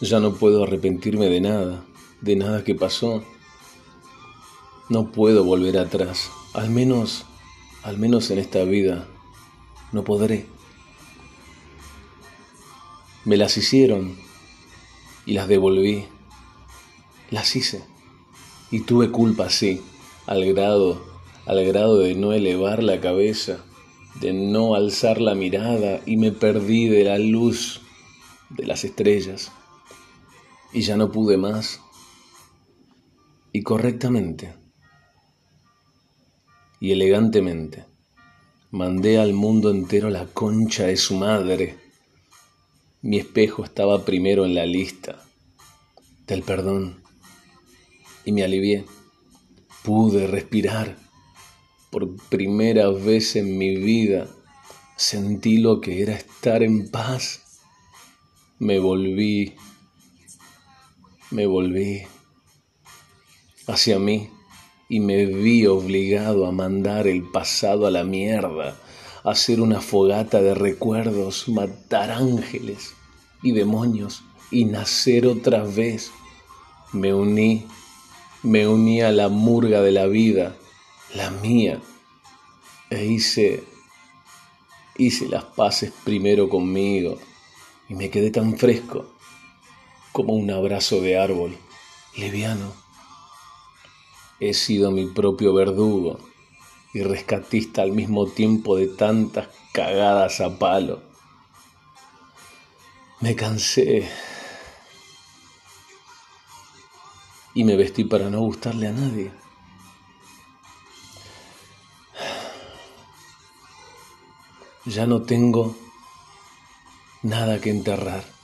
Ya no puedo arrepentirme de nada, de nada que pasó. No puedo volver atrás, al menos, al menos en esta vida, no podré. Me las hicieron y las devolví. Las hice. Y tuve culpa, sí, al grado, al grado de no elevar la cabeza, de no alzar la mirada y me perdí de la luz de las estrellas. Y ya no pude más. Y correctamente y elegantemente mandé al mundo entero la concha de su madre. Mi espejo estaba primero en la lista del perdón y me alivié. Pude respirar. Por primera vez en mi vida sentí lo que era estar en paz. Me volví, me volví hacia mí y me vi obligado a mandar el pasado a la mierda, a hacer una fogata de recuerdos, matar ángeles y demonios y nacer otra vez. Me uní, me uní a la murga de la vida, la mía, e hice, hice las paces primero conmigo y me quedé tan fresco como un abrazo de árbol, liviano He sido mi propio verdugo y rescatista al mismo tiempo de tantas cagadas a palo. Me cansé y me vestí para no gustarle a nadie. Ya no tengo nada que enterrar.